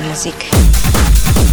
Music.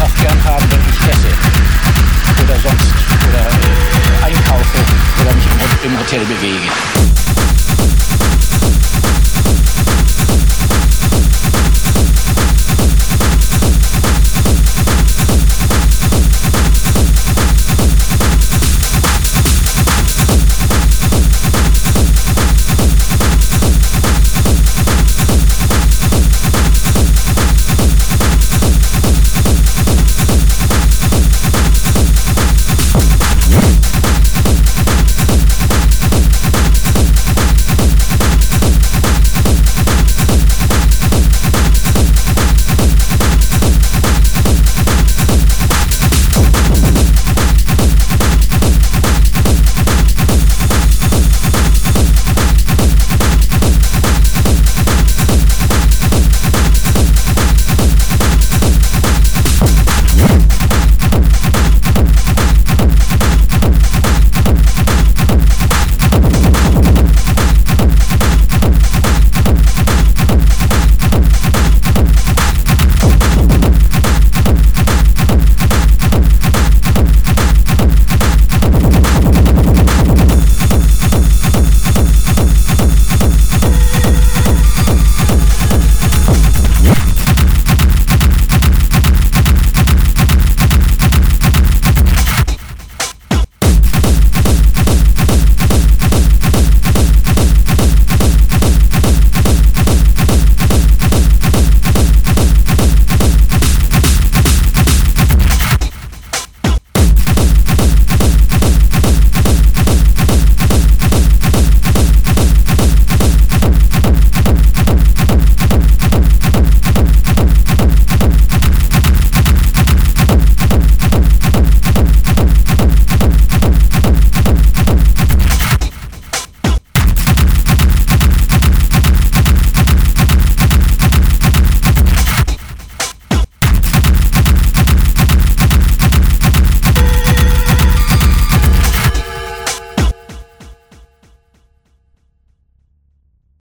Möchte ich auch gern haben, wenn ich esse. Oder sonst. Oder äh, einkaufe. Oder mich im Hotel bewege.